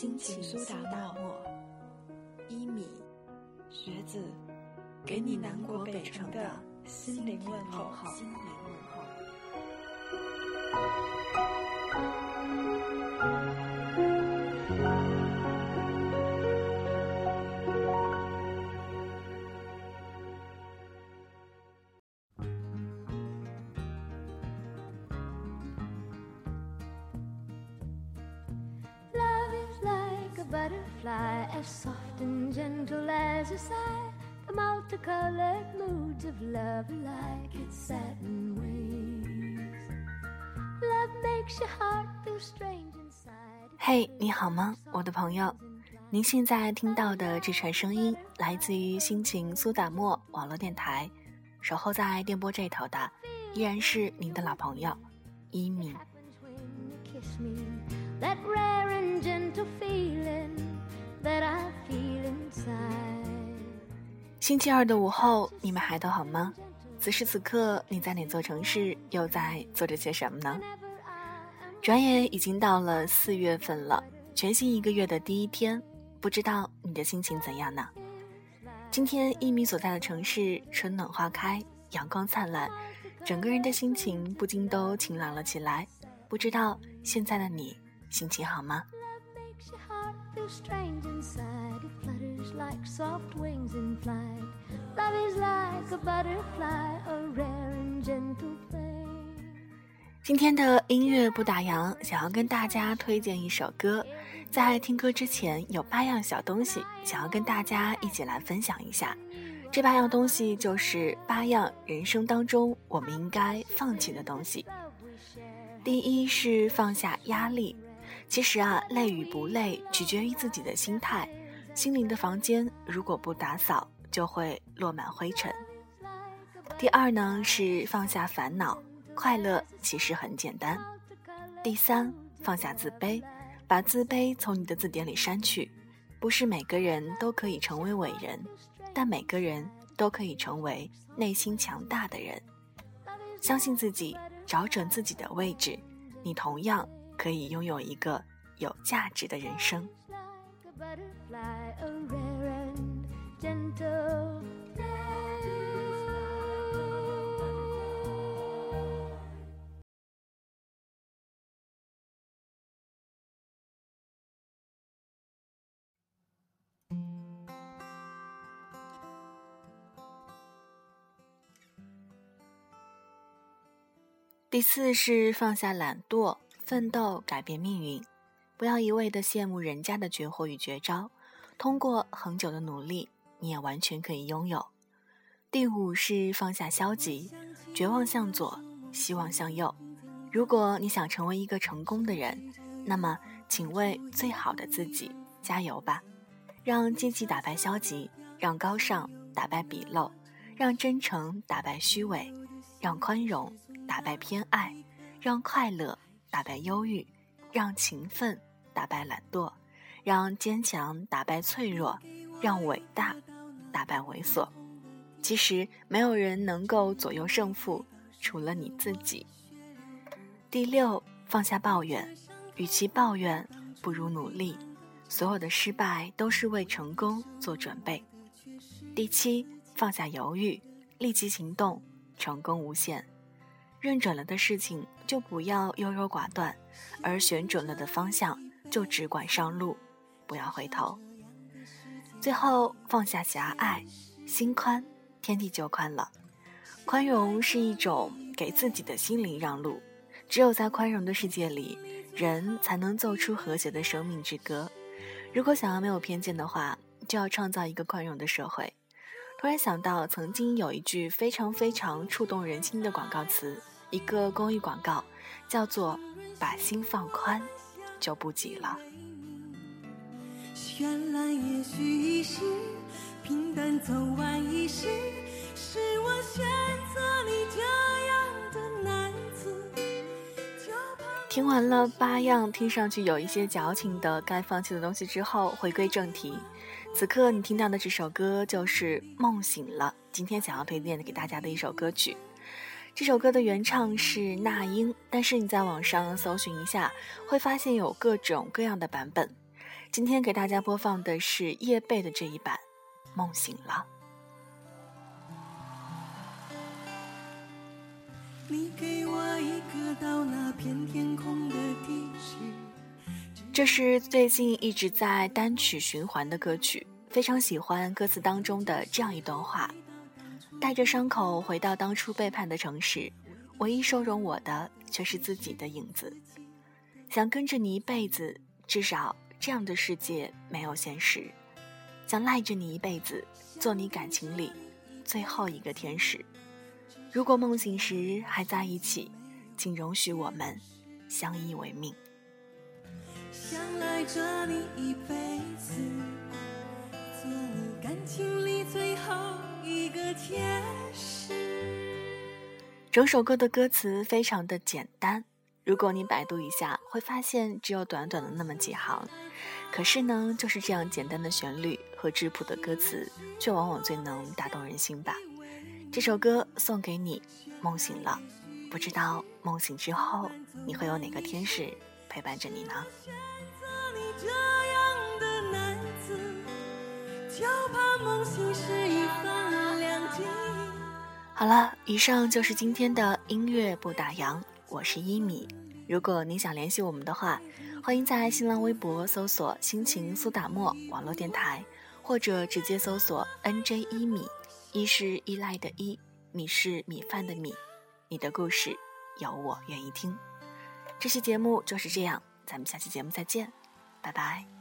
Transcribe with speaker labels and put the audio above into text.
Speaker 1: 心情苏打沫，一米，
Speaker 2: 学子，
Speaker 1: 给你南国北城的
Speaker 2: 心灵问候。
Speaker 1: butterfly as soft and gentle as a sigh the multicolored moods of love like its satin wings love makes your heart feel strange inside 嘿你好吗我的朋友您现在听到的这串声音来自于心情苏打沫网络电台守候在电波这头的依然是您的老朋友一米 that rare and gentle feeling 星期二的午后，你们还都好吗？此时此刻，你在哪座城市，又在做着些什么呢？转眼已经到了四月份了，全新一个月的第一天，不知道你的心情怎样呢？今天一米所在的城市，春暖花开，阳光灿烂，整个人的心情不禁都晴朗了起来。不知道现在的你。心情好吗？今天的音乐不打烊，想要跟大家推荐一首歌。在听歌之前，有八样小东西想要跟大家一起来分享一下。这八样东西就是八样人生当中我们应该放弃的东西。第一是放下压力。其实啊，累与不累取决于自己的心态。心灵的房间如果不打扫，就会落满灰尘。第二呢是放下烦恼，快乐其实很简单。第三，放下自卑，把自卑从你的字典里删去。不是每个人都可以成为伟人，但每个人都可以成为内心强大的人。相信自己，找准自己的位置，你同样。可以拥有一个有价值的人生。第四是放下懒惰。奋斗改变命运，不要一味的羡慕人家的绝活与绝招，通过恒久的努力，你也完全可以拥有。第五是放下消极，绝望向左，希望向右。如果你想成为一个成功的人，那么请为最好的自己加油吧。让积极打败消极，让高尚打败鄙陋，让真诚打败虚伪，让宽容打败偏爱，让快乐。打败忧郁，让勤奋打败懒惰，让坚强打败脆弱，让伟大打败猥琐。其实没有人能够左右胜负，除了你自己。第六，放下抱怨，与其抱怨，不如努力。所有的失败都是为成功做准备。第七，放下犹豫，立即行动，成功无限。认准了的事情就不要优柔寡断，而选准了的方向就只管上路，不要回头。最后放下狭隘，心宽，天地就宽了。宽容是一种给自己的心灵让路，只有在宽容的世界里，人才能奏出和谐的生命之歌。如果想要没有偏见的话，就要创造一个宽容的社会。突然想到，曾经有一句非常非常触动人心的广告词，一个公益广告，叫做“把心放宽，就不急了”。绚烂也许是平淡走完一世，是我选择你这样的男子。听完了八样听上去有一些矫情的该放弃的东西之后，回归正题。此刻你听到的这首歌就是《梦醒了》，今天想要推荐给大家的一首歌曲。这首歌的原唱是那英，但是你在网上搜寻一下，会发现有各种各样的版本。今天给大家播放的是叶蓓的这一版《梦醒了》。这是最近一直在单曲循环的歌曲，非常喜欢歌词当中的这样一段话：带着伤口回到当初背叛的城市，唯一收容我的却是自己的影子，想跟着你一辈子，至少。这样的世界没有现实，想赖着你一辈子，做你感情里最后一个天使。如果梦醒时还在一起，请容许我们相依为命。想赖着你一辈子，做你感情里最后一个天使。整首歌的歌词非常的简单。如果你百度一下，会发现只有短短的那么几行，可是呢，就是这样简单的旋律和质朴的歌词，却往往最能打动人心吧。这首歌送给你，梦醒了，不知道梦醒之后，你会有哪个天使陪伴着你呢？好了，以上就是今天的音乐不打烊。我是一米，如果您想联系我们的话，欢迎在新浪微博搜索“心情苏打沫网络电台”，或者直接搜索 “nj 一米”，一是依赖的依，米是米饭的米。你的故事有我愿意听。这期节目就是这样，咱们下期节目再见，拜拜。